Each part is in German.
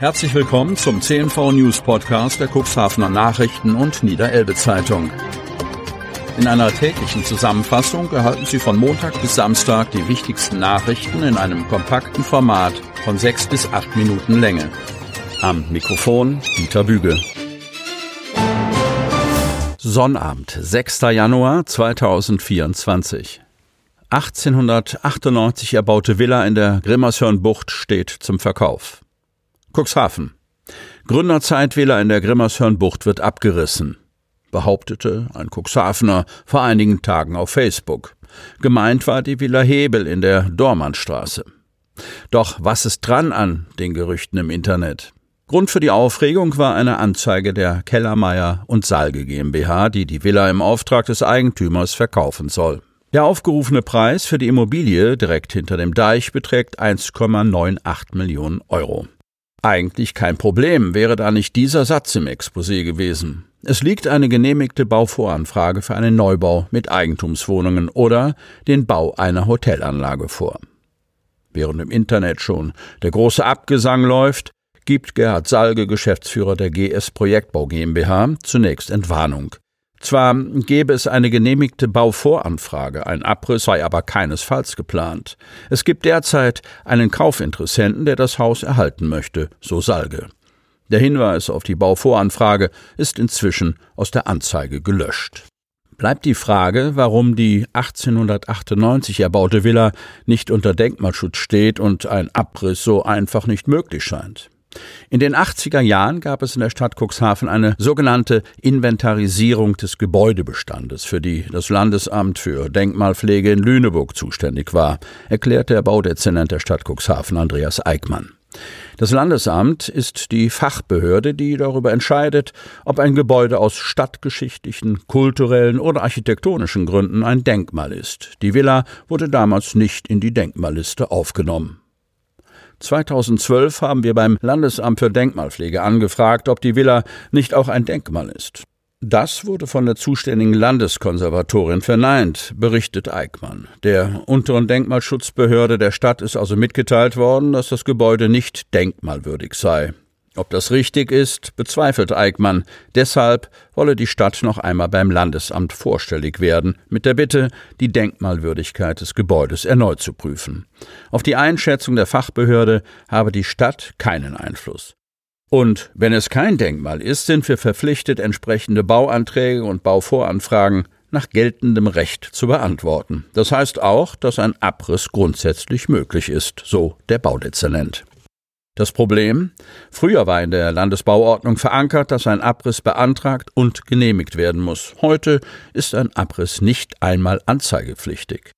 Herzlich willkommen zum CNV News Podcast der Cuxhavener Nachrichten und Niederelbe Zeitung. In einer täglichen Zusammenfassung erhalten Sie von Montag bis Samstag die wichtigsten Nachrichten in einem kompakten Format von sechs bis acht Minuten Länge. Am Mikrofon Dieter Büge. Sonnabend, 6. Januar 2024. 1898 erbaute Villa in der Grimmershörnbucht steht zum Verkauf. Cuxhaven. Gründerzeitvilla in der Grimmershörnbucht wird abgerissen, behauptete ein Cuxhavener vor einigen Tagen auf Facebook. Gemeint war die Villa Hebel in der Dormannstraße. Doch was ist dran an den Gerüchten im Internet? Grund für die Aufregung war eine Anzeige der Kellermeier und Salge GmbH, die die Villa im Auftrag des Eigentümers verkaufen soll. Der aufgerufene Preis für die Immobilie direkt hinter dem Deich beträgt 1,98 Millionen Euro. Eigentlich kein Problem, wäre da nicht dieser Satz im Exposé gewesen. Es liegt eine genehmigte Bauvoranfrage für einen Neubau mit Eigentumswohnungen oder den Bau einer Hotelanlage vor. Während im Internet schon der große Abgesang läuft, gibt Gerhard Salge, Geschäftsführer der GS Projektbau GmbH, zunächst Entwarnung. Zwar gäbe es eine genehmigte Bauvoranfrage, ein Abriss sei aber keinesfalls geplant. Es gibt derzeit einen Kaufinteressenten, der das Haus erhalten möchte, so Salge. Der Hinweis auf die Bauvoranfrage ist inzwischen aus der Anzeige gelöscht. Bleibt die Frage, warum die 1898 erbaute Villa nicht unter Denkmalschutz steht und ein Abriss so einfach nicht möglich scheint. In den 80er Jahren gab es in der Stadt Cuxhaven eine sogenannte Inventarisierung des Gebäudebestandes, für die das Landesamt für Denkmalpflege in Lüneburg zuständig war, erklärte der Baudezernent der Stadt Cuxhaven Andreas Eickmann. Das Landesamt ist die Fachbehörde, die darüber entscheidet, ob ein Gebäude aus stadtgeschichtlichen, kulturellen oder architektonischen Gründen ein Denkmal ist. Die Villa wurde damals nicht in die Denkmalliste aufgenommen. 2012 haben wir beim Landesamt für Denkmalpflege angefragt, ob die Villa nicht auch ein Denkmal ist. Das wurde von der zuständigen Landeskonservatorin verneint, berichtet Eickmann. Der unteren Denkmalschutzbehörde der Stadt ist also mitgeteilt worden, dass das Gebäude nicht denkmalwürdig sei. Ob das richtig ist, bezweifelt Eickmann. Deshalb wolle die Stadt noch einmal beim Landesamt vorstellig werden, mit der Bitte, die Denkmalwürdigkeit des Gebäudes erneut zu prüfen. Auf die Einschätzung der Fachbehörde habe die Stadt keinen Einfluss. Und wenn es kein Denkmal ist, sind wir verpflichtet, entsprechende Bauanträge und Bauvoranfragen nach geltendem Recht zu beantworten. Das heißt auch, dass ein Abriss grundsätzlich möglich ist, so der Baudezernent. Das Problem? Früher war in der Landesbauordnung verankert, dass ein Abriss beantragt und genehmigt werden muss. Heute ist ein Abriss nicht einmal anzeigepflichtig.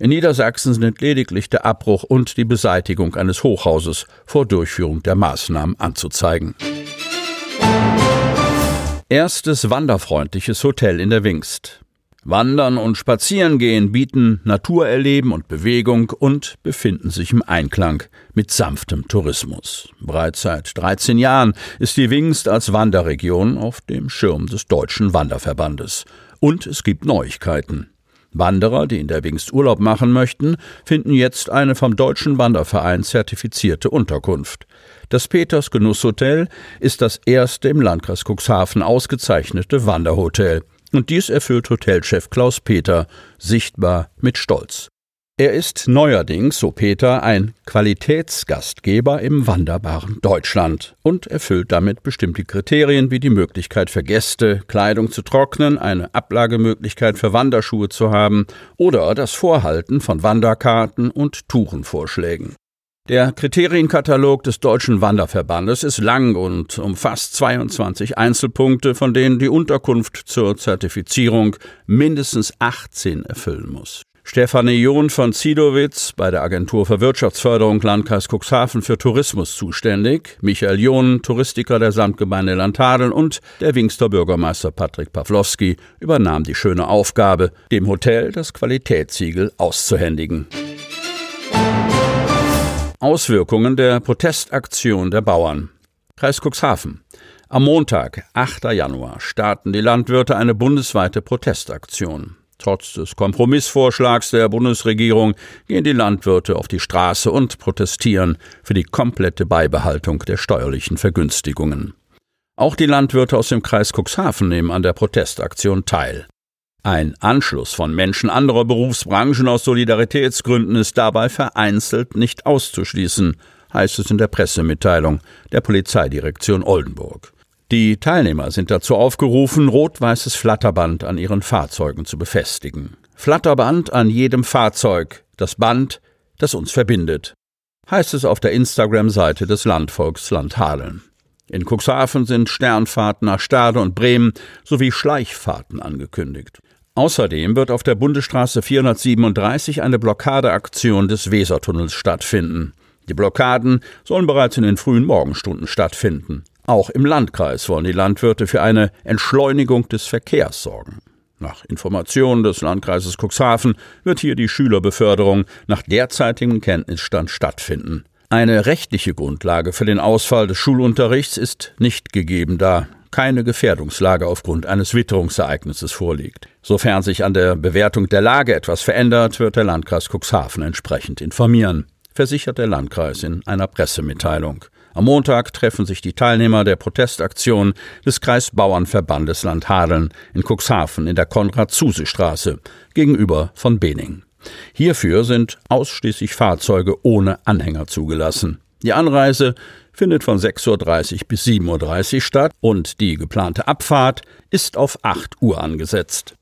In Niedersachsen sind lediglich der Abbruch und die Beseitigung eines Hochhauses vor Durchführung der Maßnahmen anzuzeigen. Erstes wanderfreundliches Hotel in der Wingst. Wandern und Spazierengehen bieten Naturerleben und Bewegung und befinden sich im Einklang mit sanftem Tourismus. Bereits seit 13 Jahren ist die Wingst als Wanderregion auf dem Schirm des Deutschen Wanderverbandes. Und es gibt Neuigkeiten. Wanderer, die in der Wingst Urlaub machen möchten, finden jetzt eine vom Deutschen Wanderverein zertifizierte Unterkunft. Das Peters Genusshotel ist das erste im Landkreis Cuxhaven ausgezeichnete Wanderhotel. Und dies erfüllt Hotelchef Klaus Peter sichtbar mit Stolz. Er ist neuerdings, so Peter, ein Qualitätsgastgeber im wanderbaren Deutschland und erfüllt damit bestimmte Kriterien wie die Möglichkeit für Gäste, Kleidung zu trocknen, eine Ablagemöglichkeit für Wanderschuhe zu haben oder das Vorhalten von Wanderkarten und Tourenvorschlägen. Der Kriterienkatalog des Deutschen Wanderverbandes ist lang und umfasst 22 Einzelpunkte, von denen die Unterkunft zur Zertifizierung mindestens 18 erfüllen muss. Stefanie John von Zidowitz bei der Agentur für Wirtschaftsförderung Landkreis Cuxhaven für Tourismus zuständig, Michael John, Touristiker der Samtgemeinde Landhadeln und der Wingster Bürgermeister Patrick Pawlowski übernahm die schöne Aufgabe, dem Hotel das Qualitätssiegel auszuhändigen. Auswirkungen der Protestaktion der Bauern. Kreis Cuxhaven. Am Montag, 8. Januar, starten die Landwirte eine bundesweite Protestaktion. Trotz des Kompromissvorschlags der Bundesregierung gehen die Landwirte auf die Straße und protestieren für die komplette Beibehaltung der steuerlichen Vergünstigungen. Auch die Landwirte aus dem Kreis Cuxhaven nehmen an der Protestaktion teil. Ein Anschluss von Menschen anderer Berufsbranchen aus Solidaritätsgründen ist dabei vereinzelt nicht auszuschließen, heißt es in der Pressemitteilung der Polizeidirektion Oldenburg. Die Teilnehmer sind dazu aufgerufen, rot-weißes Flatterband an ihren Fahrzeugen zu befestigen. Flatterband an jedem Fahrzeug, das Band, das uns verbindet, heißt es auf der Instagram-Seite des Landvolks Landhadeln. In Cuxhaven sind Sternfahrten nach Stade und Bremen sowie Schleichfahrten angekündigt. Außerdem wird auf der Bundesstraße 437 eine Blockadeaktion des Wesertunnels stattfinden. Die Blockaden sollen bereits in den frühen Morgenstunden stattfinden. Auch im Landkreis wollen die Landwirte für eine Entschleunigung des Verkehrs sorgen. Nach Informationen des Landkreises Cuxhaven wird hier die Schülerbeförderung nach derzeitigem Kenntnisstand stattfinden. Eine rechtliche Grundlage für den Ausfall des Schulunterrichts ist nicht gegeben, da keine Gefährdungslage aufgrund eines Witterungsereignisses vorliegt. Sofern sich an der Bewertung der Lage etwas verändert, wird der Landkreis Cuxhaven entsprechend informieren, versichert der Landkreis in einer Pressemitteilung. Am Montag treffen sich die Teilnehmer der Protestaktion des Kreisbauernverbandes Landhadeln in Cuxhaven in der Konrad-Zuse-Straße gegenüber von Bening. Hierfür sind ausschließlich Fahrzeuge ohne Anhänger zugelassen. Die Anreise findet von 6.30 Uhr bis 7.30 Uhr statt und die geplante Abfahrt ist auf 8 Uhr angesetzt.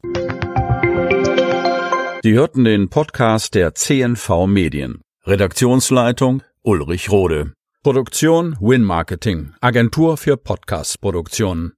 Sie hörten den Podcast der CNV Medien. Redaktionsleitung Ulrich Rode. Produktion Win Marketing, Agentur für Podcast-Produktionen.